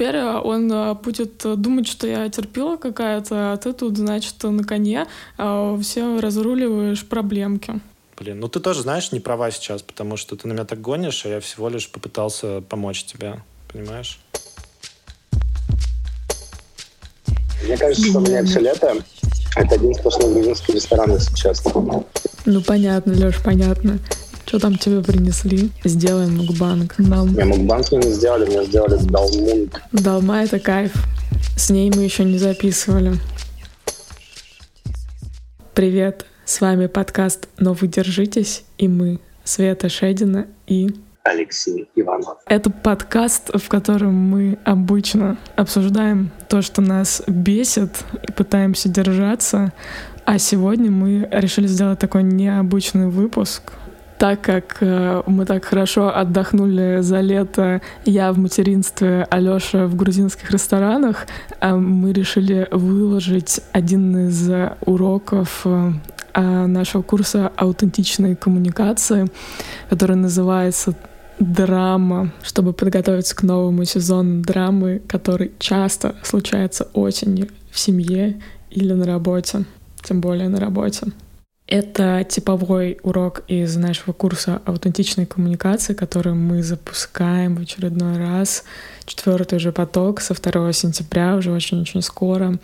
теперь он будет думать, что я терпила какая-то, а ты тут, значит, на коне все разруливаешь проблемки. Блин, ну ты тоже знаешь, не права сейчас, потому что ты на меня так гонишь, а я всего лишь попытался помочь тебе, понимаешь? Мне кажется, что у меня все лето это один сплошной грузинский ресторан, если честно. Ну, понятно, Леш, понятно. Что там тебе принесли? Сделаем мукбанг. Нам... Не, мукбанг мне не сделали, мне сделали далмунг. Далма — это кайф. С ней мы еще не записывали. Привет, с вами подкаст «Но вы держитесь» и мы, Света Шедина и Алексей Иванов. Это подкаст, в котором мы обычно обсуждаем то, что нас бесит, и пытаемся держаться. А сегодня мы решили сделать такой необычный выпуск, так как э, мы так хорошо отдохнули за лето, я в материнстве, Алёша в грузинских ресторанах, э, мы решили выложить один из уроков э, нашего курса аутентичной коммуникации, который называется драма, чтобы подготовиться к новому сезону драмы, который часто случается осенью в семье или на работе, тем более на работе. Это типовой урок из нашего курса аутентичной коммуникации, который мы запускаем в очередной раз. Четвертый уже поток со 2 сентября, уже очень-очень скоро.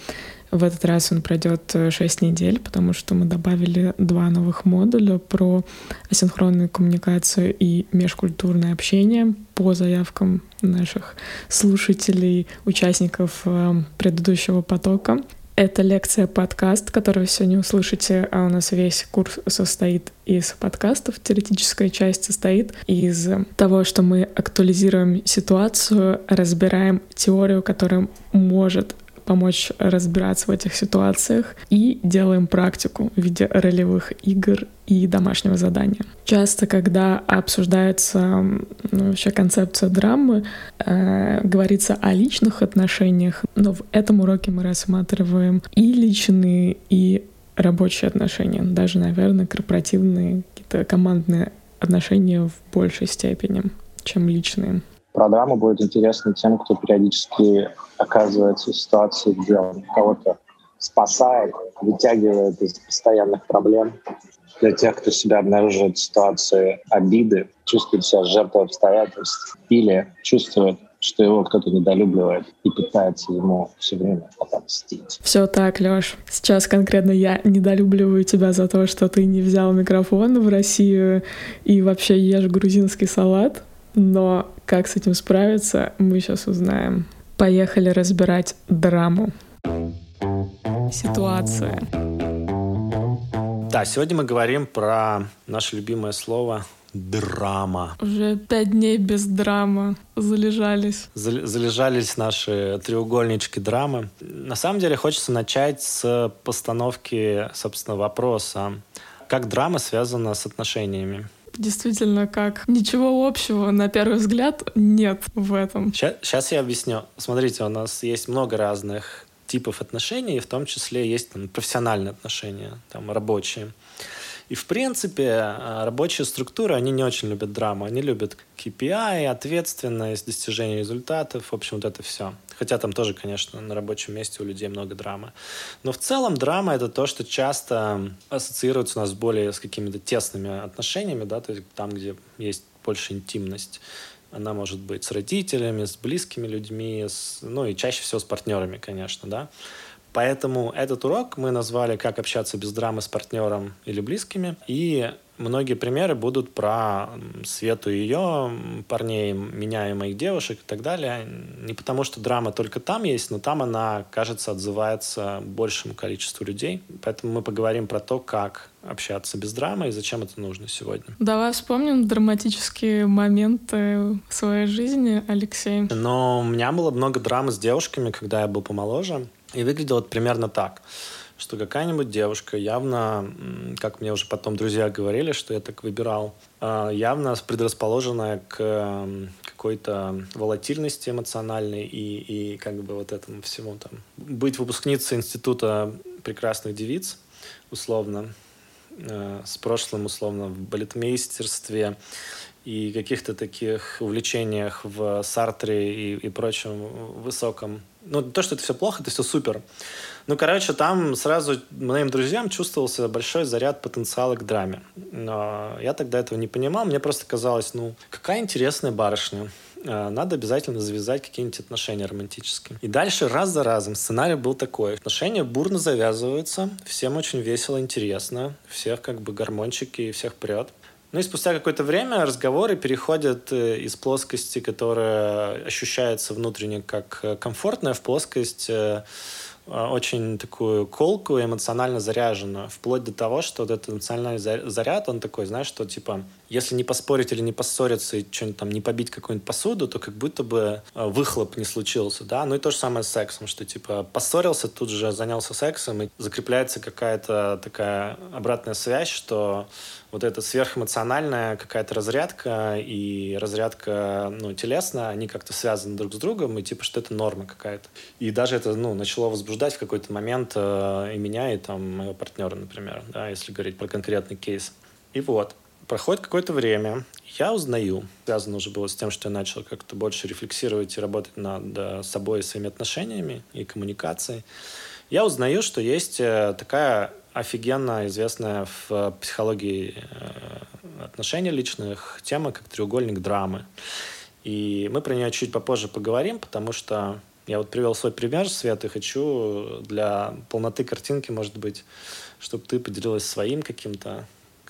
В этот раз он пройдет 6 э, недель, потому что мы добавили два новых модуля про асинхронную коммуникацию и межкультурное общение по заявкам наших слушателей, участников э, предыдущего потока. Это лекция-подкаст, который вы сегодня услышите, а у нас весь курс состоит из подкастов. Теоретическая часть состоит из того, что мы актуализируем ситуацию, разбираем теорию, которая может помочь разбираться в этих ситуациях и делаем практику в виде ролевых игр и домашнего задания. Часто, когда обсуждается ну, вообще концепция драмы, э, говорится о личных отношениях, но в этом уроке мы рассматриваем и личные, и рабочие отношения, даже, наверное, корпоративные, какие-то командные отношения в большей степени, чем личные. Программа будет интересна тем, кто периодически оказывается в ситуации, где он кого-то спасает, вытягивает из постоянных проблем. Для тех, кто себя обнаруживает в ситуации обиды, чувствует себя жертвой обстоятельств или чувствует, что его кто-то недолюбливает и пытается ему все время отомстить. Все так, Леш. Сейчас конкретно я недолюбливаю тебя за то, что ты не взял микрофон в Россию и вообще ешь грузинский салат. Но как с этим справиться, мы сейчас узнаем. Поехали разбирать драму. Ситуация. Да, сегодня мы говорим про наше любимое слово драма. Уже пять дней без драмы залежались. Залежались наши треугольнички драмы. На самом деле хочется начать с постановки, собственно, вопроса. Как драма связана с отношениями? действительно как ничего общего на первый взгляд нет в этом. Сейчас, я объясню. Смотрите, у нас есть много разных типов отношений, в том числе есть там, профессиональные отношения, там, рабочие. И, в принципе, а, рабочие структуры, они не очень любят драму. Они любят KPI, ответственность, достижение результатов, в общем, вот это все. Хотя там тоже, конечно, на рабочем месте у людей много драмы. Но в целом драма — это то, что часто ассоциируется у нас более с какими-то тесными отношениями, да, то есть там, где есть больше интимность. Она может быть с родителями, с близкими людьми, с, ну и чаще всего с партнерами, конечно, да. Поэтому этот урок мы назвали «Как общаться без драмы с партнером или близкими». И многие примеры будут про Свету и ее парней, меня и моих девушек и так далее. Не потому, что драма только там есть, но там она, кажется, отзывается большему количеству людей. Поэтому мы поговорим про то, как общаться без драмы и зачем это нужно сегодня. Давай вспомним драматические моменты в своей жизни, Алексей. Но у меня было много драмы с девушками, когда я был помоложе. И выглядело это примерно так, что какая-нибудь девушка явно, как мне уже потом друзья говорили, что я так выбирал, а, явно предрасположенная к какой-то волатильности эмоциональной и, и как бы вот этому всему там. Быть выпускницей института прекрасных девиц, условно, э, с прошлым, условно, в балетмейстерстве, и каких-то таких увлечениях в Сартре и, и прочем высоком. Ну, то, что это все плохо, это все супер. Ну, короче, там сразу моим друзьям чувствовался большой заряд потенциала к драме. Но я тогда этого не понимал. Мне просто казалось, ну, какая интересная барышня. Э, надо обязательно завязать какие-нибудь отношения романтические. И дальше раз за разом сценарий был такой. Отношения бурно завязываются, всем очень весело, интересно, всех как бы гормончики и всех прет. Ну и спустя какое-то время разговоры переходят э, из плоскости, которая ощущается внутренне как э, комфортная, в плоскость а, очень такую колку эмоционально заряженную, вплоть до того, что вот этот эмоциональный заряд, он такой, знаешь, что типа, если не поспорить или не поссориться и что-нибудь там не побить какую-нибудь посуду, то как будто бы а, выхлоп не случился, да, ну и то же самое с сексом, что типа поссорился, тут же занялся сексом, и закрепляется какая-то такая обратная связь, что вот эта сверхэмоциональная какая-то разрядка и разрядка ну, телесная, они как-то связаны друг с другом, и типа, что это норма какая-то. И даже это ну, начало возбуждать в какой-то момент э, и меня, и там моего партнера, например, да, если говорить про конкретный кейс. И вот, проходит какое-то время, я узнаю, связано уже было с тем, что я начал как-то больше рефлексировать и работать над э, собой и своими отношениями и коммуникацией, я узнаю, что есть э, такая офигенно известная в психологии э, отношений личных тема, как треугольник драмы. И мы про нее чуть попозже поговорим, потому что я вот привел свой пример, Свет, и хочу для полноты картинки, может быть, чтобы ты поделилась своим каким-то,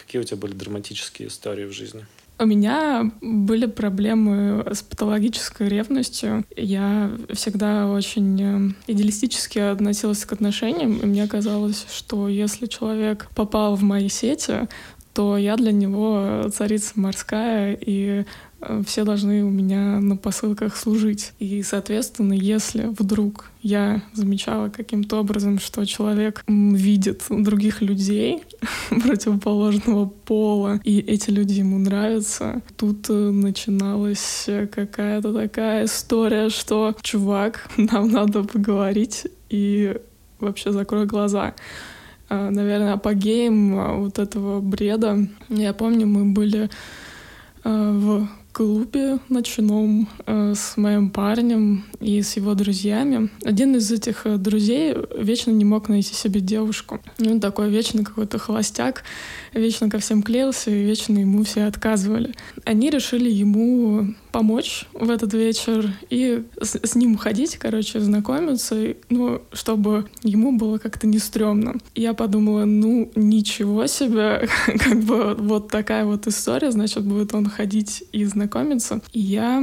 какие у тебя были драматические истории в жизни. У меня были проблемы с патологической ревностью. Я всегда очень э, идеалистически относилась к отношениям, и мне казалось, что если человек попал в мои сети, то я для него царица морская, и Э, все должны у меня на посылках служить. И, соответственно, если вдруг я замечала каким-то образом, что человек видит других людей противоположного пола, и эти люди ему нравятся, тут э, начиналась какая-то такая история, что чувак, нам надо поговорить и вообще закрой глаза наверное, апогеем вот этого бреда. Я помню, мы были в клубе ночном э, с моим парнем и с его друзьями. Один из этих э, друзей вечно не мог найти себе девушку. Ну, такой вечно какой-то холостяк, вечно ко всем клеился, и вечно ему все отказывали. Они решили ему помочь в этот вечер и с, с ним ходить, короче, знакомиться, ну, чтобы ему было как-то не стрёмно. Я подумала, ну, ничего себе, как бы вот такая вот история, значит, будет он ходить и знакомиться. И я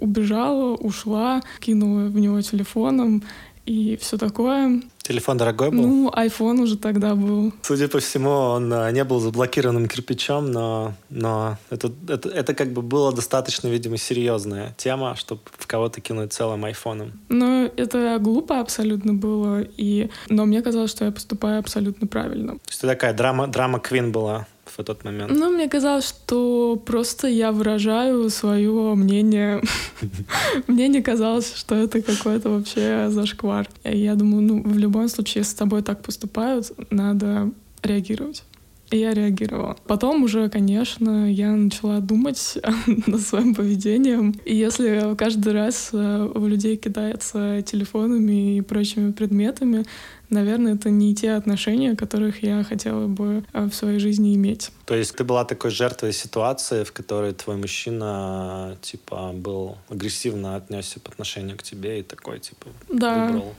убежала, ушла, кинула в него телефоном, и все такое. Телефон дорогой был? Ну, iPhone уже тогда был. Судя по всему, он а, не был заблокированным кирпичом, но, но это, это, это как бы было достаточно, видимо, серьезная тема, чтобы в кого-то кинуть целым айфоном. Ну, это глупо абсолютно было, и... но мне казалось, что я поступаю абсолютно правильно. То есть ты такая драма, драма Квин была в этот момент? Ну, мне казалось, что просто я выражаю свое мнение. Мне не казалось, что это какой-то вообще зашквар. Я думаю, ну, в любом случае, если с тобой так поступают, надо реагировать. И я реагировала. Потом уже, конечно, я начала думать над своим поведением. И если каждый раз э, у людей кидается телефонами и прочими предметами, наверное, это не те отношения, которых я хотела бы э, в своей жизни иметь. То есть ты была такой жертвой ситуации, в которой твой мужчина, типа, был агрессивно отнесся по отношению к тебе и такой, типа, да. выбрал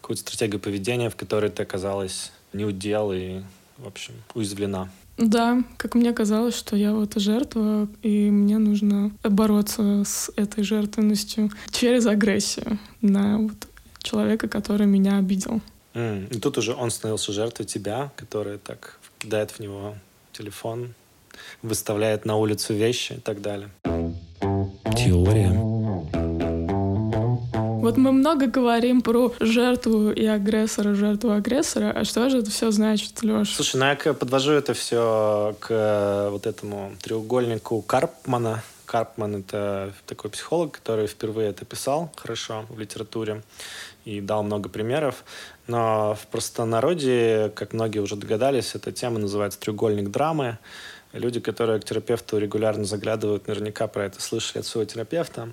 какую-то стратегию поведения, в которой ты оказалась не удел и, в общем, уязвлена. Да, как мне казалось, что я вот жертва, и мне нужно бороться с этой жертвенностью через агрессию на вот человека, который меня обидел. Mm. И тут уже он становился жертвой тебя, которая так кидает в него телефон, выставляет на улицу вещи и так далее. Теория. Вот мы много говорим про жертву и агрессора, жертву агрессора. А что же это все значит, Леш? Слушай, ну я подвожу это все к э, вот этому треугольнику Карпмана. Карпман — это такой психолог, который впервые это писал хорошо в литературе и дал много примеров. Но в простонародье, как многие уже догадались, эта тема называется «треугольник драмы». Люди, которые к терапевту регулярно заглядывают, наверняка про это слышали от своего терапевта.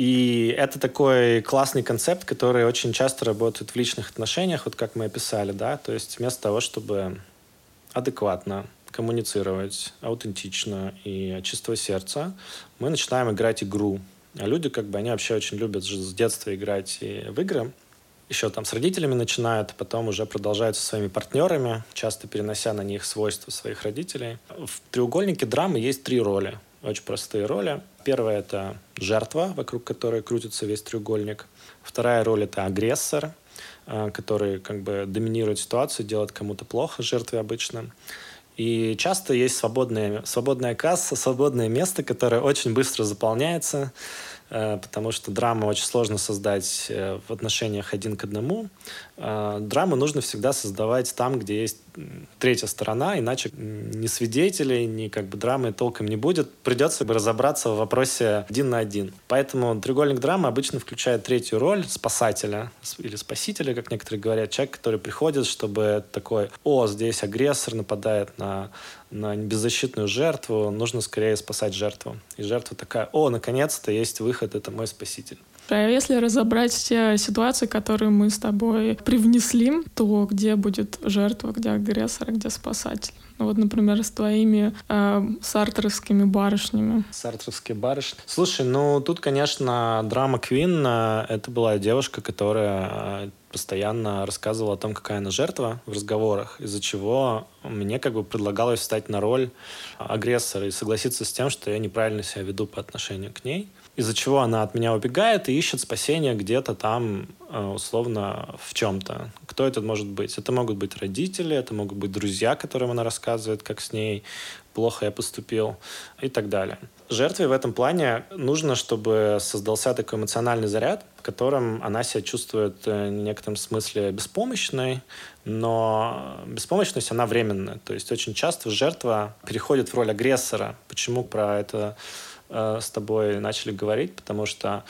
И это такой классный концепт, который очень часто работает в личных отношениях, вот как мы описали, да, то есть вместо того, чтобы адекватно коммуницировать, аутентично и от чистого сердца, мы начинаем играть игру. А люди, как бы, они вообще очень любят с детства играть и в игры. Еще там с родителями начинают, потом уже продолжают со своими партнерами, часто перенося на них свойства своих родителей. В треугольнике драмы есть три роли, очень простые роли. Первая — это жертва, вокруг которой крутится весь треугольник. Вторая роль — это агрессор, э, который как бы доминирует ситуацию, делает кому-то плохо, жертве обычно. И часто есть свободная, свободная касса, свободное место, которое очень быстро заполняется. Э, потому что драму очень сложно создать э, в отношениях один к одному. Драму нужно всегда создавать там, где есть третья сторона, иначе ни свидетелей, ни как бы драмы толком не будет. Придется разобраться в вопросе один на один. Поэтому треугольник драмы обычно включает третью роль спасателя или спасителя, как некоторые говорят, человек, который приходит, чтобы такой, о, здесь агрессор нападает на на беззащитную жертву, нужно скорее спасать жертву. И жертва такая, о, наконец-то есть выход, это мой спаситель. А если разобрать все ситуации, которые мы с тобой привнесли, то где будет жертва, где агрессор, где спасатель? Ну вот, например, с твоими э, сартровскими барышнями. Сартровские барышни. Слушай, ну тут, конечно, драма Квин. Э, это была девушка, которая э, постоянно рассказывала о том, какая она жертва в разговорах, из-за чего мне как бы предлагалось встать на роль агрессора и согласиться с тем, что я неправильно себя веду по отношению к ней, из-за чего она от меня убегает и ищет спасения где-то там, э, условно, в чем-то. Кто это может быть? Это могут быть родители, это могут быть друзья, которым она рассказывает, как с ней плохо я поступил и так далее. Жертве в этом плане нужно, чтобы создался такой эмоциональный заряд, в котором она себя чувствует э, в некотором смысле беспомощной, но беспомощность, она временная. То есть очень часто жертва переходит в роль агрессора. Почему про это э, с тобой начали говорить? Потому что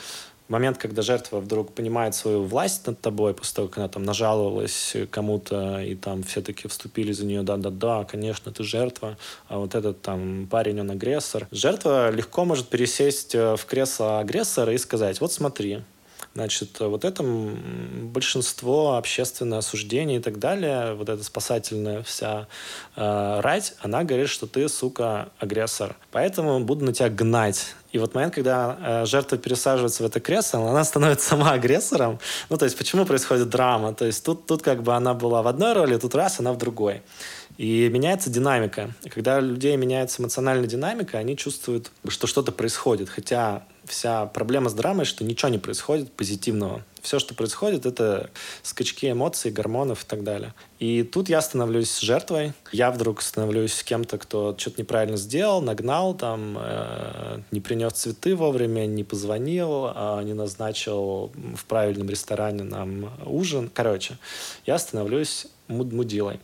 момент, когда жертва вдруг понимает свою власть над тобой, после того, как она там нажаловалась кому-то, и там все таки вступили за нее, да-да-да, конечно, ты жертва, а вот этот там парень, он агрессор. Жертва легко может пересесть э, в кресло агрессора и сказать, вот смотри, Значит, вот это большинство общественное осуждение и так далее, вот эта спасательная вся э, рать, она говорит, что ты, сука, агрессор. Поэтому буду на тебя гнать. И вот момент, когда э, жертва пересаживается в это кресло, она становится сама агрессором. Ну, то есть, почему происходит драма? То есть, тут, тут как бы она была в одной роли, тут раз, она в другой. И меняется динамика. И когда у людей меняется эмоциональная динамика, они чувствуют, что что-то происходит. Хотя вся проблема с драмой, что ничего не происходит позитивного. Все, что происходит, это скачки эмоций, гормонов и так далее. И тут я становлюсь жертвой. Я вдруг становлюсь кем-то, кто что-то неправильно сделал, нагнал, там, э, не принес цветы вовремя, не позвонил, э, не назначил в правильном ресторане нам ужин. Короче, я становлюсь муд мудилой.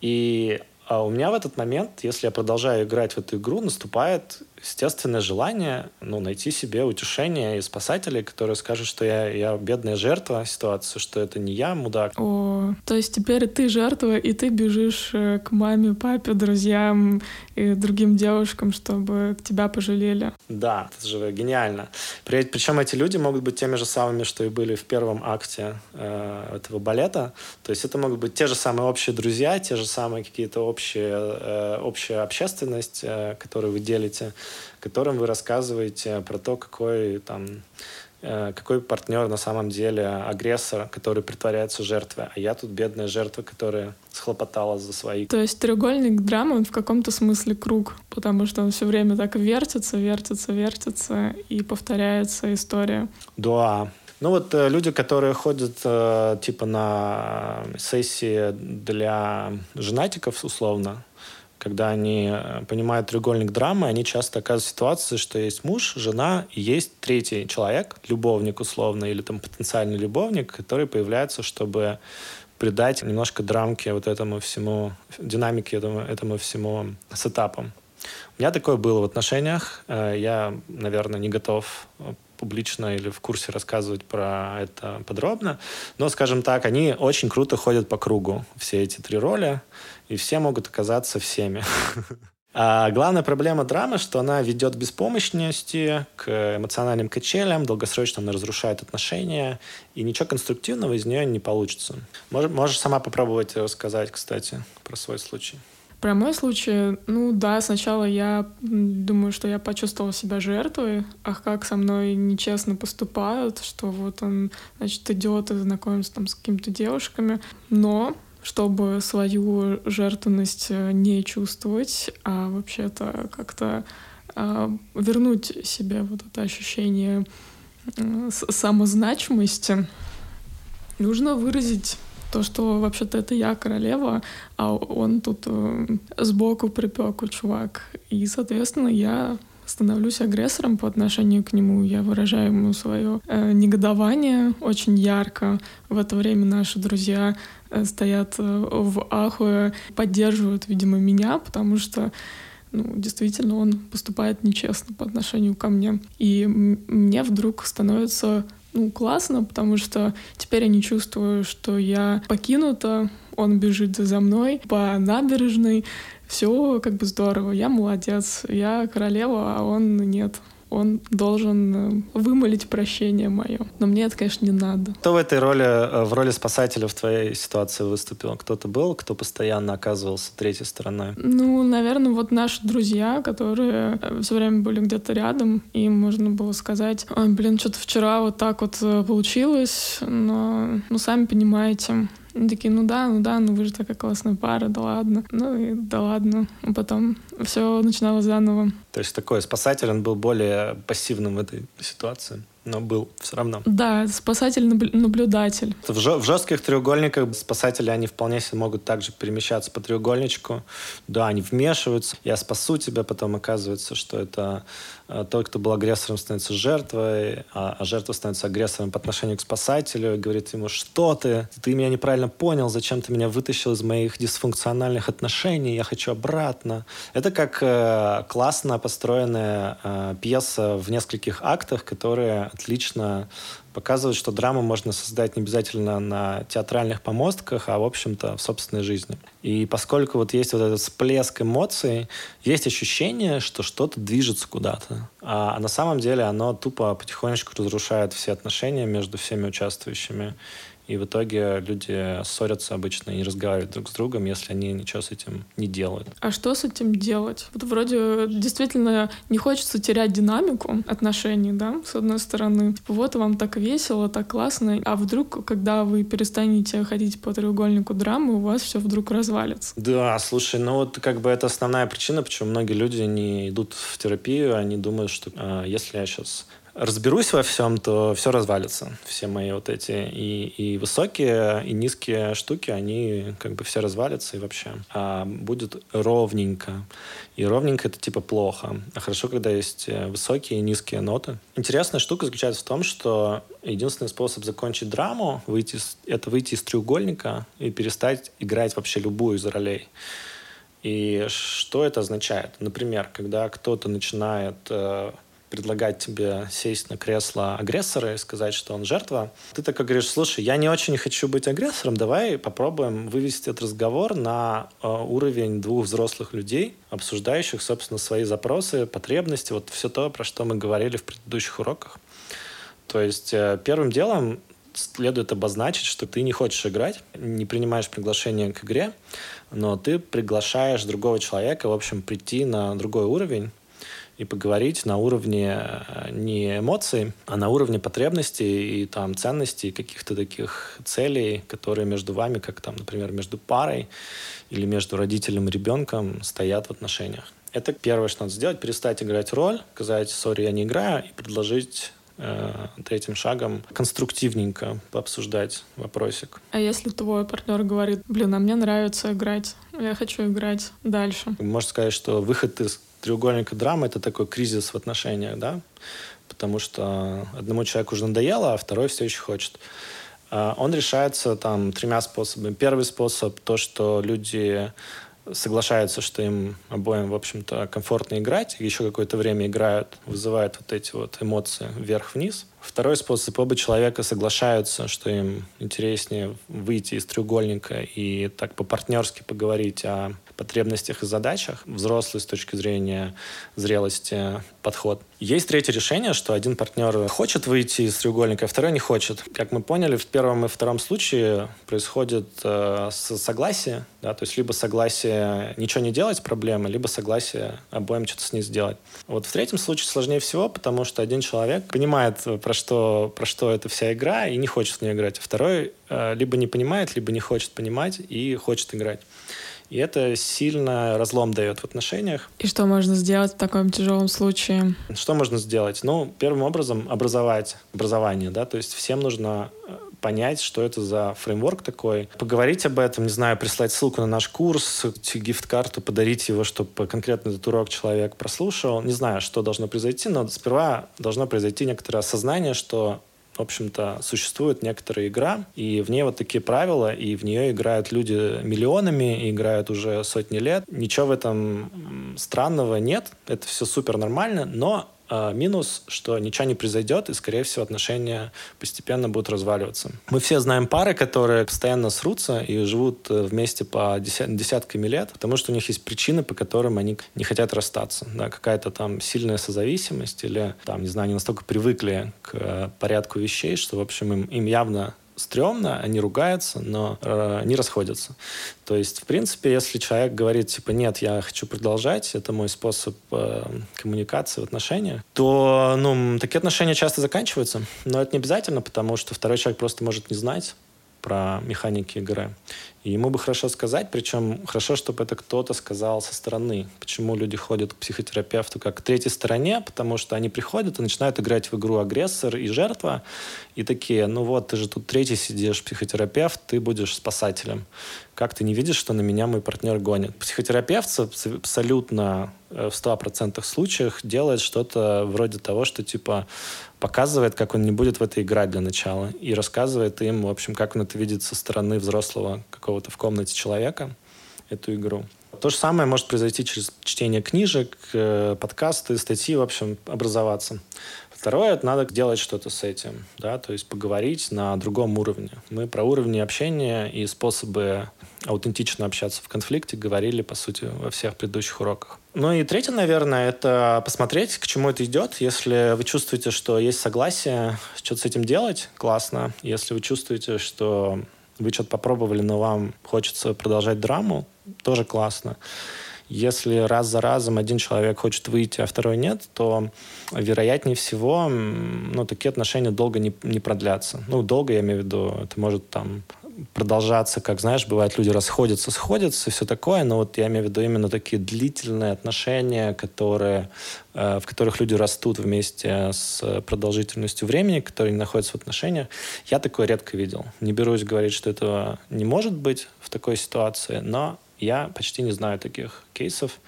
И а у меня в этот момент, если я продолжаю играть в эту игру, наступает естественное желание ну, найти себе утешение и спасателей, которые скажут, что я, я бедная жертва ситуации, что это не я, мудак. О, то есть теперь ты жертва, и ты бежишь э, к маме, папе, друзьям и другим девушкам, чтобы тебя пожалели. Да, это же гениально. При, причем эти люди могут быть теми же самыми, что и были в первом акте э, этого балета. То есть это могут быть те же самые общие друзья, те же самые какие-то общие, э, общая общественность, э, которую вы делите которым вы рассказываете про то, какой там э, какой партнер на самом деле агрессор, который притворяется жертвой, а я тут бедная жертва, которая схлопотала за свои. То есть треугольник драмы, он в каком-то смысле круг, потому что он все время так вертится, вертится, вертится, и повторяется история. Да, ну вот э, люди, которые ходят э, типа на сессии для женатиков условно, когда они э, понимают треугольник драмы, они часто оказываются в ситуации, что есть муж, жена и есть третий человек, любовник условно, или там потенциальный любовник, который появляется, чтобы придать немножко драмки вот этому всему, динамике этому, этому всему сетапу. У меня такое было в отношениях. Э, я, наверное, не готов э, публично или в курсе рассказывать про это подробно. Но, скажем так, они очень круто ходят по кругу, все эти три роли, и все могут оказаться всеми. А главная проблема драмы, что она ведет к беспомощности, к эмоциональным качелям, долгосрочно она разрушает отношения, и ничего конструктивного из нее не получится. Можешь, можешь сама попробовать рассказать, кстати, про свой случай. Про мой случай, ну да, сначала я думаю, что я почувствовала себя жертвой, ах, как со мной нечестно поступают, что вот он, значит, идет и знакомится там с какими-то девушками. Но чтобы свою жертвенность э, не чувствовать, а вообще-то как-то а, вернуть себе вот это ощущение самозначимости, нужно выразить то, что вообще-то это я королева, а он тут э, сбоку припеку чувак. И, соответственно, я становлюсь агрессором по отношению к нему, я выражаю ему свое э, негодование очень ярко. В это время наши друзья э, стоят э, в ахуе, поддерживают, видимо, меня, потому что ну, действительно, он поступает нечестно по отношению ко мне. И мне вдруг становится ну, классно, потому что теперь я не чувствую, что я покинута, он бежит за мной по набережной, все как бы здорово, я молодец, я королева, а он нет он должен э, вымолить прощение мое. Но мне это, конечно, не надо. Кто в этой роли, э, в роли спасателя в твоей ситуации выступил? Кто-то был, кто постоянно оказывался третьей стороной? Ну, наверное, вот наши друзья, которые э, все время были где-то рядом, им можно было сказать, блин, что-то вчера вот так вот получилось, но, ну, сами понимаете, они такие, ну да, ну да, ну вы же такая классная пара, да ладно. Ну и да ладно. А потом все начинало заново. То есть такой спасатель, он был более пассивным в этой ситуации? Но был все равно. Да, спасатель-наблюдатель. В, в жестких треугольниках спасатели, они вполне себе могут также перемещаться по треугольничку. Да, они вмешиваются. Я спасу тебя, потом оказывается, что это э, тот, кто был агрессором, становится жертвой, а, а жертва становится агрессором по отношению к спасателю и говорит ему, что ты? Ты меня неправильно понял, зачем ты меня вытащил из моих дисфункциональных отношений, я хочу обратно. Это как э, классно построенная э, пьеса в нескольких актах, которые отлично показывает, что драму можно создать не обязательно на театральных помостках, а, в общем-то, в собственной жизни. И поскольку вот есть вот этот всплеск эмоций, есть ощущение, что что-то движется куда-то. А на самом деле оно тупо потихонечку разрушает все отношения между всеми участвующими. И в итоге люди ссорятся обычно и не разговаривают друг с другом, если они ничего с этим не делают. А что с этим делать? Вот вроде действительно не хочется терять динамику отношений, да, с одной стороны. Типа вот вам так весело, так классно, а вдруг, когда вы перестанете ходить по треугольнику драмы, у вас все вдруг развалится. Да, слушай, ну вот как бы это основная причина, почему многие люди не идут в терапию, они думают, что э, если я сейчас разберусь во всем, то все развалится. Все мои вот эти и, и высокие, и низкие штуки, они как бы все развалятся и вообще. А будет ровненько. И ровненько это типа плохо. А хорошо, когда есть э, высокие и низкие ноты. Интересная штука заключается в том, что единственный способ закончить драму выйти, это выйти из треугольника и перестать играть вообще любую из ролей. И что это означает? Например, когда кто-то начинает э, предлагать тебе сесть на кресло агрессора и сказать, что он жертва, ты так говоришь, слушай, я не очень хочу быть агрессором, давай попробуем вывести этот разговор на э, уровень двух взрослых людей, обсуждающих, собственно, свои запросы, потребности, вот все то, про что мы говорили в предыдущих уроках. То есть э, первым делом следует обозначить, что ты не хочешь играть, не принимаешь приглашение к игре, но ты приглашаешь другого человека, в общем, прийти на другой уровень, и поговорить на уровне э, не эмоций, а на уровне потребностей и там ценностей, каких-то таких целей, которые между вами, как там, например, между парой или между родителем и ребенком стоят в отношениях. Это первое, что надо сделать, перестать играть роль, сказать, сори, я не играю, и предложить э, третьим шагом конструктивненько пообсуждать вопросик. А если твой партнер говорит, блин, а мне нравится играть, я хочу играть дальше? Можно сказать, что выход из треугольника драмы — это такой кризис в отношениях, да, потому что одному человеку уже надоело, а второй все еще хочет. А, он решается там тремя способами. Первый способ — то, что люди соглашаются, что им обоим, в общем-то, комфортно играть, еще какое-то время играют, вызывают вот эти вот эмоции вверх-вниз. Второй способ, оба человека соглашаются, что им интереснее выйти из треугольника и так по-партнерски поговорить о потребностях и задачах, взрослый с точки зрения зрелости подход. Есть третье решение, что один партнер хочет выйти из треугольника, а второй не хочет. Как мы поняли, в первом и втором случае происходит э, согласие, да, то есть либо согласие ничего не делать проблемы, либо согласие обоим что-то с ней сделать. Вот в третьем случае сложнее всего, потому что один человек понимает, про что, про что эта вся игра, и не хочет в нее играть, а второй э, либо не понимает, либо не хочет понимать и хочет играть. И это сильно разлом дает в отношениях. И что можно сделать в таком тяжелом случае? Что можно сделать? Ну, первым образом образовать образование, да, то есть всем нужно э, понять, что это за фреймворк такой, поговорить об этом, не знаю, прислать ссылку на наш курс, гифт-карту, подарить его, чтобы конкретно этот урок человек прослушал. Не знаю, что должно произойти, но сперва должно произойти некоторое осознание, что в общем-то, существует некоторая игра, и в ней вот такие правила, и в нее играют люди миллионами, и играют уже сотни лет. Ничего в этом странного нет, это все супер нормально, но минус, что ничего не произойдет, и, скорее всего, отношения постепенно будут разваливаться. Мы все знаем пары, которые постоянно срутся и живут э, вместе по десятками лет, потому что у них есть причины, по которым они не хотят расстаться. Да, какая-то там сильная созависимость или, там, не знаю, они настолько привыкли к э, порядку вещей, что, в общем, им, им явно стрёмно, они ругаются, но э, не расходятся. То есть, в принципе, если человек говорит, типа, нет, я хочу продолжать, это мой способ э, коммуникации в отношениях, то, ну, такие отношения часто заканчиваются. Но это не обязательно, потому что второй человек просто может не знать про механики игры. И ему бы хорошо сказать, причем хорошо, чтобы это кто-то сказал со стороны. Почему люди ходят к психотерапевту как к третьей стороне, потому что они приходят и начинают играть в игру агрессор и жертва, и такие, ну вот, ты же тут третий сидишь, психотерапевт, ты будешь спасателем. Как ты не видишь, что на меня мой партнер гонит? Психотерапевт абсолютно э, в 100% случаях делает что-то вроде того, что типа показывает, как он не будет в это играть для начала, и рассказывает им, в общем, как он это видит со стороны взрослого какого-то в комнате человека, эту игру. То же самое может произойти через чтение книжек, э, подкасты, статьи, в общем, образоваться. Второе, надо делать что-то с этим, да, то есть поговорить на другом уровне. Мы про уровни общения и способы аутентично общаться в конфликте говорили, по сути, во всех предыдущих уроках. Ну и третье, наверное, это посмотреть, к чему это идет. Если вы чувствуете, что есть согласие, что-то с этим делать, классно. Если вы чувствуете, что вы что-то попробовали, но вам хочется продолжать драму, тоже классно. Если раз за разом один человек хочет выйти, а второй нет, то вероятнее всего ну, такие отношения долго не, не продлятся. Ну, долго, я имею в виду, это может там продолжаться, как, знаешь, бывает, люди расходятся, сходятся, все такое, но вот я имею в виду именно такие длительные отношения, которые, э, в которых люди растут вместе с продолжительностью времени, которые находятся в отношениях, я такое редко видел. Не берусь говорить, что этого не может быть в такой ситуации, но я почти не знаю таких кейсов.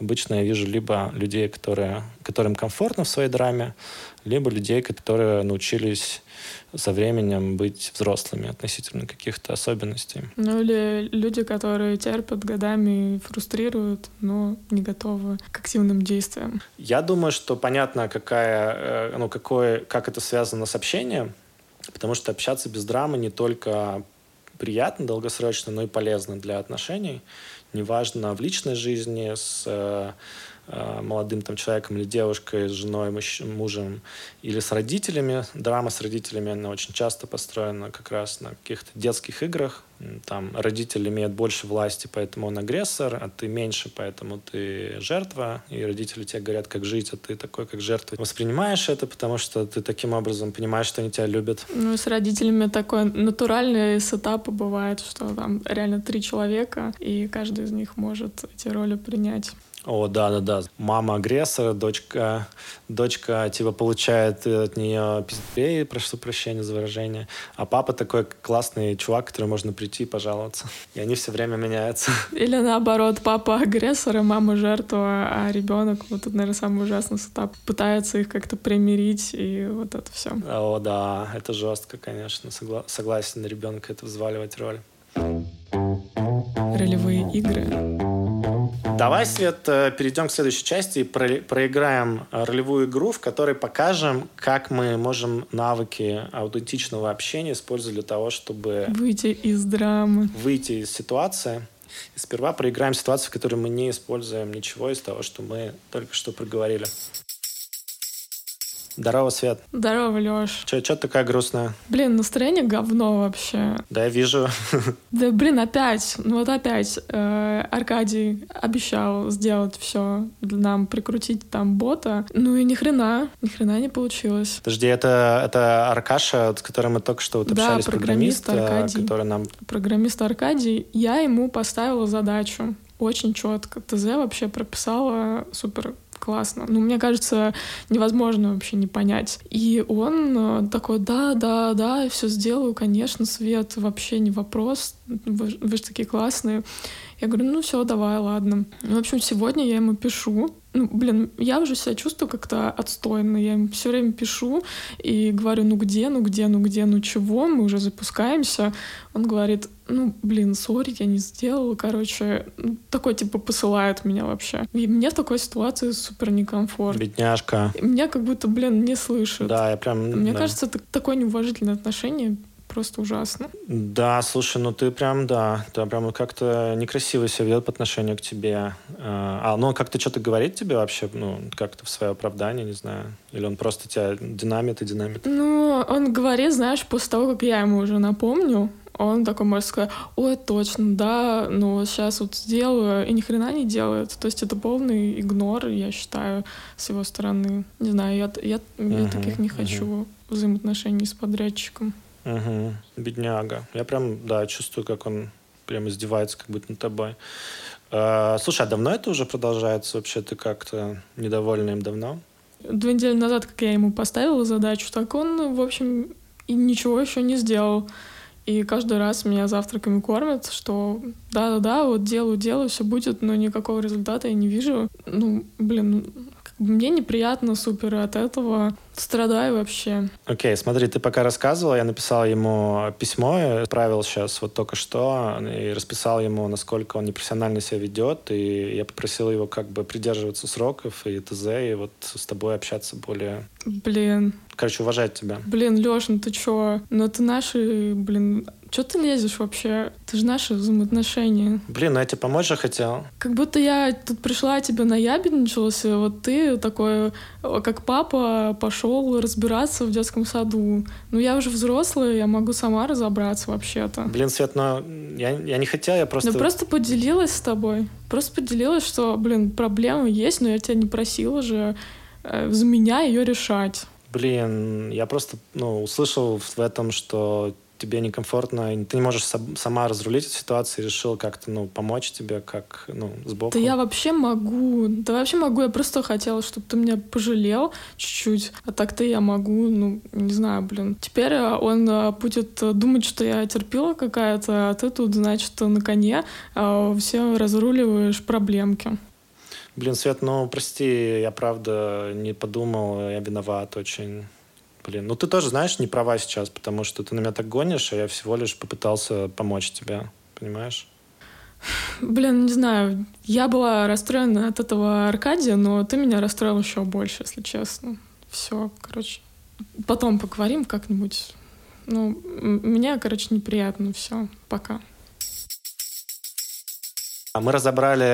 Обычно я вижу либо людей, которые, которым комфортно в своей драме, либо людей, которые научились со временем быть взрослыми относительно каких-то особенностей. Ну или люди, которые терпят годами и фрустрируют, но не готовы к активным действиям. Я думаю, что понятно, какая, э, ну, какое, как это связано с общением, потому что общаться без драмы не только приятно долгосрочно, но и полезно для отношений. Неважно в личной жизни с э, э, молодым там человеком или девушкой, с женой, мужем или с родителями. Драма с родителями, она очень часто построена как раз на каких-то детских играх, там родитель имеет больше власти, поэтому он агрессор, а ты меньше, поэтому ты жертва, и родители тебе говорят, как жить, а ты такой, как жертва. Воспринимаешь это, потому что ты таким образом понимаешь, что они тебя любят. Ну, с родителями такой натуральный сетап бывает, что там реально три человека, и каждый из них может эти роли принять. О, да, да, да. Мама агрессора, дочка, дочка типа получает от нее пиздец, прошу прощения за выражение, а папа такой классный чувак, который можно прийти и пожаловаться. И они все время меняются. Или наоборот, папа агрессор, и мама жертва, а ребенок, вот тут, наверное, самый ужасный этап, пытается их как-то примирить, и вот это все. О, да, это жестко, конечно. Согла- согласен ребенка это взваливать роль. Ролевые игры Давай, Свет, э, перейдем к следующей части и проиграем э, ролевую игру, в которой покажем, как мы можем навыки аутентичного общения использовать для того, чтобы... Выйти из драмы. Выйти из ситуации. И сперва проиграем ситуацию, в которой мы не используем ничего из того, что мы только что проговорили. Здорово, Свет. Здорово, Лёш. Че, чё такая грустная? Блин, настроение говно вообще. Да, я вижу. Да, блин, опять, ну вот опять э, Аркадий обещал сделать все нам, прикрутить там бота. Ну и ни хрена, ни хрена не получилось. Подожди, это, это Аркаша, с которым мы только что вот Да, общались, программист Аркадий. который нам... Программист Аркадий, я ему поставила задачу очень четко. ТЗ вообще прописала супер классно. Ну, мне кажется, невозможно вообще не понять. И он э, такой, да, да, да, все сделаю, конечно, Свет, вообще не вопрос, вы, вы же такие классные. Я говорю, ну все, давай, ладно. В общем, сегодня я ему пишу. Ну, блин, я уже себя чувствую как-то отстойно. Я ему все время пишу и говорю, ну где, ну где, ну где, ну чего, мы уже запускаемся. Он говорит, ну, блин, сори, я не сделал. Короче, ну, такой типа посылает меня вообще. И мне в такой ситуации супер некомфортно. Бедняжка. Меня как будто, блин, не слышат. Да, я прям... Мне да. кажется, это такое неуважительное отношение просто ужасно. Да, слушай, ну ты прям, да, ты прям как-то некрасиво себя ведет по отношению к тебе. А, ну, он как-то что-то говорит тебе вообще, ну, как-то в свое оправдание, не знаю. Или он просто тебя динамит и динамит? Ну, он говорит, знаешь, после того, как я ему уже напомню, он такой может сказать, ой, точно, да, ну сейчас вот сделаю, и ни хрена не делает. То есть это полный игнор, я считаю, с его стороны. Не знаю, я, я, я Мгм, таких не мгм. хочу взаимоотношений с подрядчиком. Угу. Бедняга. Я прям, да, чувствую, как он прям издевается как будто над тобой. А, слушай, а давно это уже продолжается вообще? Ты как-то недовольна им давно? Две недели назад, как я ему поставила задачу, так он, в общем, и ничего еще не сделал. И каждый раз меня завтраками кормят, что да-да-да, вот делаю, делаю, все будет, но никакого результата я не вижу. Ну, блин, мне неприятно супер от этого. Страдаю вообще. Окей, смотри, ты пока рассказывал, я написал ему письмо, отправил сейчас вот только что, и расписал ему, насколько он непрофессионально себя ведет, и я попросил его как бы придерживаться сроков и т.з., и вот с тобой общаться более... Блин, Короче, уважать тебя. блин, Лёш, ну ты чё? Ну это наши, блин, чё ты лезешь вообще? Это же наши взаимоотношения. Блин, ну я тебе помочь же хотел. Как будто я тут пришла, тебе наябедничалась, и вот ты такой, как папа, пошел разбираться в детском саду. Ну я уже взрослая, я могу сама разобраться вообще-то. Блин, Свет, но я, я не хотел, я просто... Ну просто поделилась с тобой. Просто поделилась, что, блин, проблема есть, но я тебя не просила же э, за меня ее решать. Блин, я просто ну, услышал в этом, что тебе некомфортно, ты не можешь сам- сама разрулить эту ситуацию, и решил как-то ну, помочь тебе, как ну, сбоку. Да я вообще могу, да вообще могу, я просто хотела, чтобы ты меня пожалел чуть-чуть, а так-то я могу, ну, не знаю, блин. Теперь э, он э, будет э, думать, что я терпила какая-то, а ты тут, значит, на коне э, все разруливаешь проблемки. Блин, Свет, ну прости, я правда не подумал, я виноват очень. Блин, ну ты тоже, знаешь, не права сейчас, потому что ты на меня так гонишь, а я всего лишь попытался помочь тебе, понимаешь? Блин, не знаю, я была расстроена от этого Аркадия, но ты меня расстроил еще больше, если честно. Все, короче. Потом поговорим как-нибудь. Ну, мне, короче, неприятно все. Пока. А Мы разобрали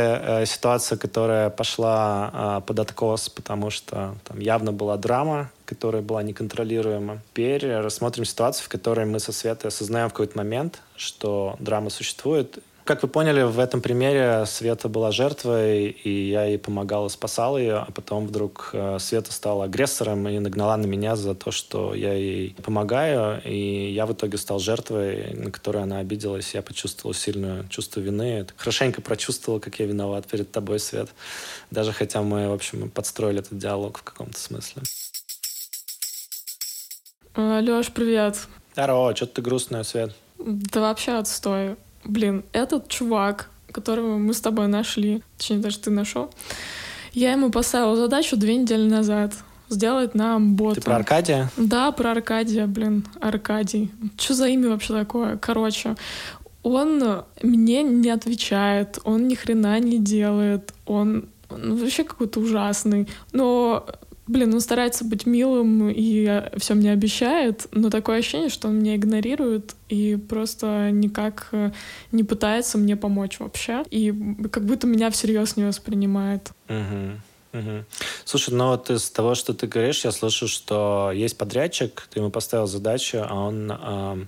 э, ситуацию, которая пошла э, под откос, потому что там явно была драма, которая была неконтролируема. Теперь рассмотрим ситуацию, в которой мы со Светой осознаем в какой-то момент, что драма существует. Как вы поняли, в этом примере Света была жертвой, и я ей помогал и спасал ее, а потом вдруг э, Света стала агрессором и нагнала на меня за то, что я ей помогаю, и я в итоге стал жертвой, на которую она обиделась. Я почувствовал сильное чувство вины. Хорошенько прочувствовал, как я виноват перед тобой, Свет. Даже хотя мы, в общем, подстроили этот диалог в каком-то смысле. Леш, привет. Здорово, что ты грустная, Свет? Да вообще отстой. Блин, этот чувак, которого мы с тобой нашли, точнее, даже ты нашел, я ему поставила задачу две недели назад сделать нам бота. Ты про Аркадия? Да, про Аркадия, блин, Аркадий. Что за имя вообще такое? Короче, он мне не отвечает, он ни хрена не делает, он, он вообще какой-то ужасный. Но Блин, он старается быть милым и все мне обещает, но такое ощущение, что он меня игнорирует и просто никак э, не пытается мне помочь вообще. И как будто меня всерьез не воспринимает. Угу. Угу. Слушай, ну вот из того, что ты говоришь, я слышу, что есть подрядчик, ты ему поставил задачу, а он, э,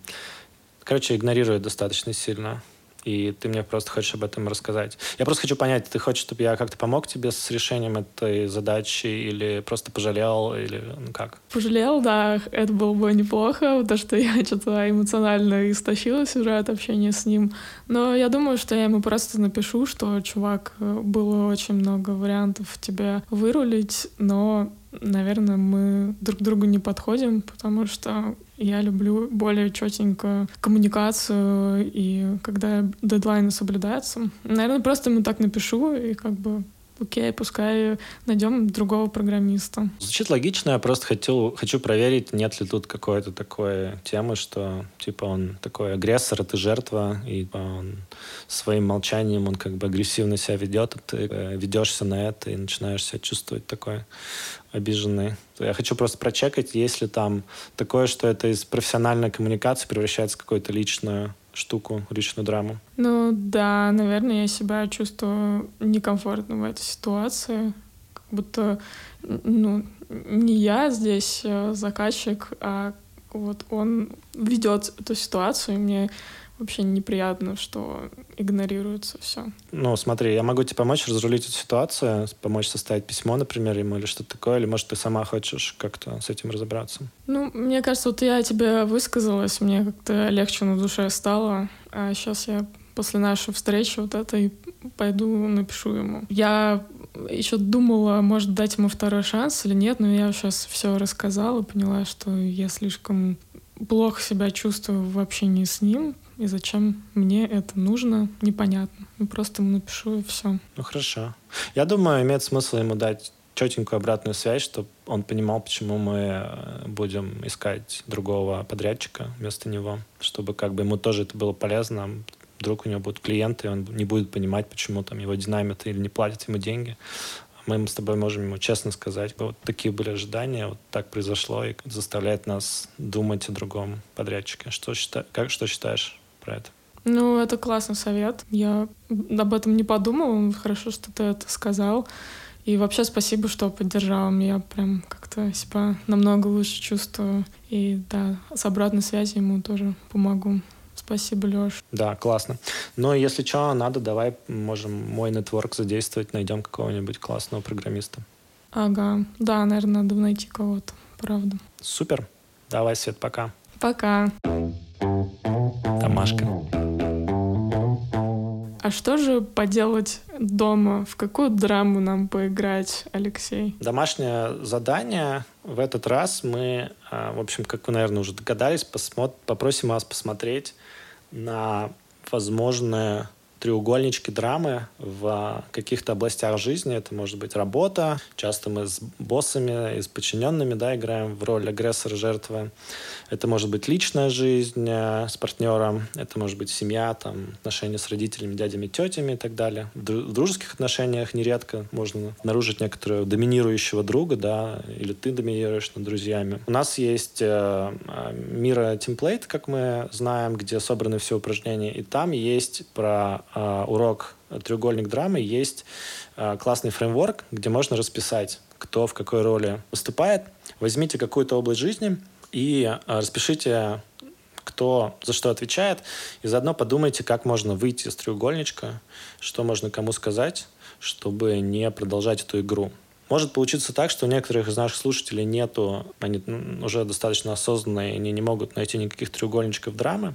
короче, игнорирует достаточно сильно и ты мне просто хочешь об этом рассказать. Я просто хочу понять, ты хочешь, чтобы я как-то помог тебе с решением этой задачи или просто пожалел, или ну как? Пожалел, да, это было бы неплохо, потому что я что-то эмоционально истощилась уже от общения с ним. Но я думаю, что я ему просто напишу, что, чувак, было очень много вариантов тебя вырулить, но наверное, мы друг другу не подходим, потому что я люблю более четенько коммуникацию, и когда дедлайны соблюдаются. Наверное, просто ему так напишу, и как бы окей, пускай найдем другого программиста. Звучит логично, я просто хотел, хочу проверить, нет ли тут какой-то такой темы, что типа он такой агрессор, а ты жертва, и типа, он своим молчанием он как бы агрессивно себя ведет, и ты э, ведешься на это и начинаешь себя чувствовать такой обиженный. Я хочу просто прочекать, есть ли там такое, что это из профессиональной коммуникации превращается в какую-то личную штуку, личную драму? Ну да, наверное, я себя чувствую некомфортно в этой ситуации. Как будто, ну, не я здесь э, заказчик, а вот он ведет эту ситуацию, и мне вообще неприятно, что игнорируется все. Ну, смотри, я могу тебе помочь разрулить эту ситуацию, помочь составить письмо, например, ему или что-то такое, или, может, ты сама хочешь как-то с этим разобраться? Ну, мне кажется, вот я тебе высказалась, мне как-то легче на душе стало, а сейчас я после нашей встречи вот этой пойду напишу ему. Я еще думала, может, дать ему второй шанс или нет, но я сейчас все рассказала, поняла, что я слишком плохо себя чувствую в общении с ним, и зачем мне это нужно, непонятно. Ну, просто ему напишу и все. Ну хорошо. Я думаю, имеет смысл ему дать четенькую обратную связь, чтобы он понимал, почему мы э, будем искать другого подрядчика вместо него, чтобы как бы ему тоже это было полезно. Вдруг у него будут клиенты, и он не будет понимать, почему там его динамит или не платят ему деньги. Мы с тобой можем ему честно сказать, вот такие были ожидания, вот так произошло, и заставляет нас думать о другом подрядчике. Что, счита... как, что считаешь? Про это. Ну, это классный совет. Я об этом не подумала. Хорошо, что ты это сказал. И вообще спасибо, что поддержал меня. Прям как-то себя намного лучше чувствую. И да, с обратной связью ему тоже помогу. Спасибо, Леш. Да, классно. Но если что, надо, давай можем мой нетворк задействовать, найдем какого-нибудь классного программиста. Ага, да, наверное, надо найти кого-то, правда. Супер. Давай, Свет, пока. Пока. Тамашка. А что же поделать дома? В какую драму нам поиграть, Алексей? Домашнее задание. В этот раз мы, а, в общем, как вы, наверное, уже догадались, посмотр... попросим вас посмотреть на возможное треугольнички драмы в каких-то областях жизни. Это может быть работа. Часто мы с боссами и с подчиненными да, играем в роль агрессора, жертвы. Это может быть личная жизнь э, с партнером. Это может быть семья, там, отношения с родителями, дядями, тетями и так далее. В дружеских отношениях нередко можно обнаружить некоторого доминирующего друга, да, или ты доминируешь над друзьями. У нас есть э, э Мира темплейт, как мы знаем, где собраны все упражнения, и там есть про урок треугольник драмы есть э, классный фреймворк, где можно расписать, кто в какой роли выступает. Возьмите какую-то область жизни и э, распишите, кто за что отвечает, и заодно подумайте, как можно выйти из треугольничка, что можно кому сказать, чтобы не продолжать эту игру. Может получиться так, что у некоторых из наших слушателей нету, они уже достаточно осознанные, они не могут найти никаких треугольничков драмы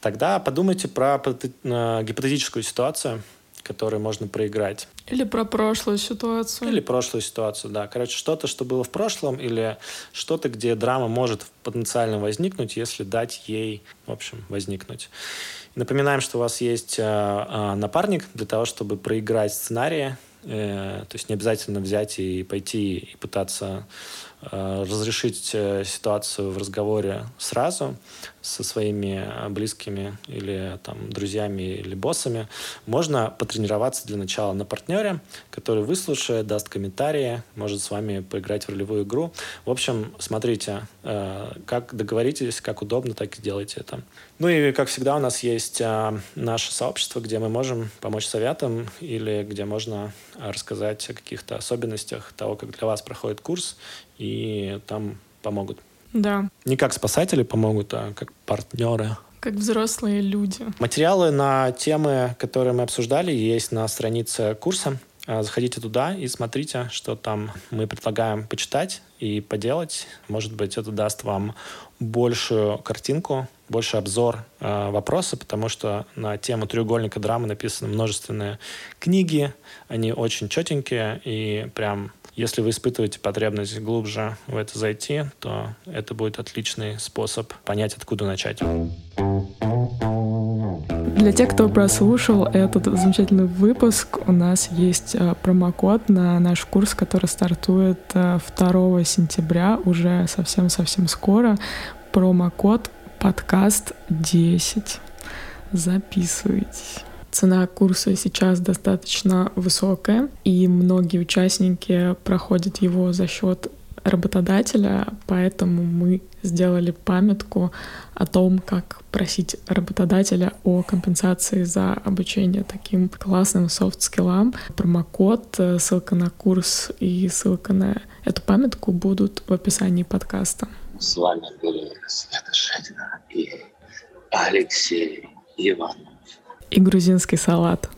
тогда подумайте про э, гипотетическую ситуацию, которую можно проиграть. Или про прошлую ситуацию. Или прошлую ситуацию, да. Короче, что-то, что было в прошлом, или что-то, где драма может потенциально возникнуть, если дать ей, в общем, возникнуть. Напоминаем, что у вас есть э, э, напарник для того, чтобы проиграть сценарии. То есть не обязательно взять и пойти и пытаться разрешить ситуацию в разговоре сразу со своими близкими или там друзьями или боссами, можно потренироваться для начала на партнере, который выслушает, даст комментарии, может с вами поиграть в ролевую игру. В общем, смотрите, как договоритесь, как удобно, так и делайте это. Ну и, как всегда, у нас есть наше сообщество, где мы можем помочь советам или где можно рассказать о каких-то особенностях того, как для вас проходит курс, и там помогут. Да. Не как спасатели помогут, а как партнеры. Как взрослые люди. Материалы на темы, которые мы обсуждали, есть на странице курса. А, заходите туда и смотрите, что там мы предлагаем почитать и поделать. Может быть, это даст вам большую картинку, больше обзор э, вопроса, потому что на тему треугольника драмы написаны множественные книги, они очень четенькие, и прям если вы испытываете потребность глубже в это зайти, то это будет отличный способ понять, откуда начать. Для тех, кто прослушал этот замечательный выпуск, у нас есть э, промокод на наш курс, который стартует 2 э, сентября, уже совсем-совсем скоро. Промокод подкаст 10. Записывайтесь. Цена курса сейчас достаточно высокая, и многие участники проходят его за счет работодателя, поэтому мы сделали памятку о том, как просить работодателя о компенсации за обучение таким классным софт-скиллам. Промокод, э, ссылка на курс и ссылка на эту памятку будут в описании подкаста. С вами были Света Шедина и Алексей Иванов. И грузинский салат.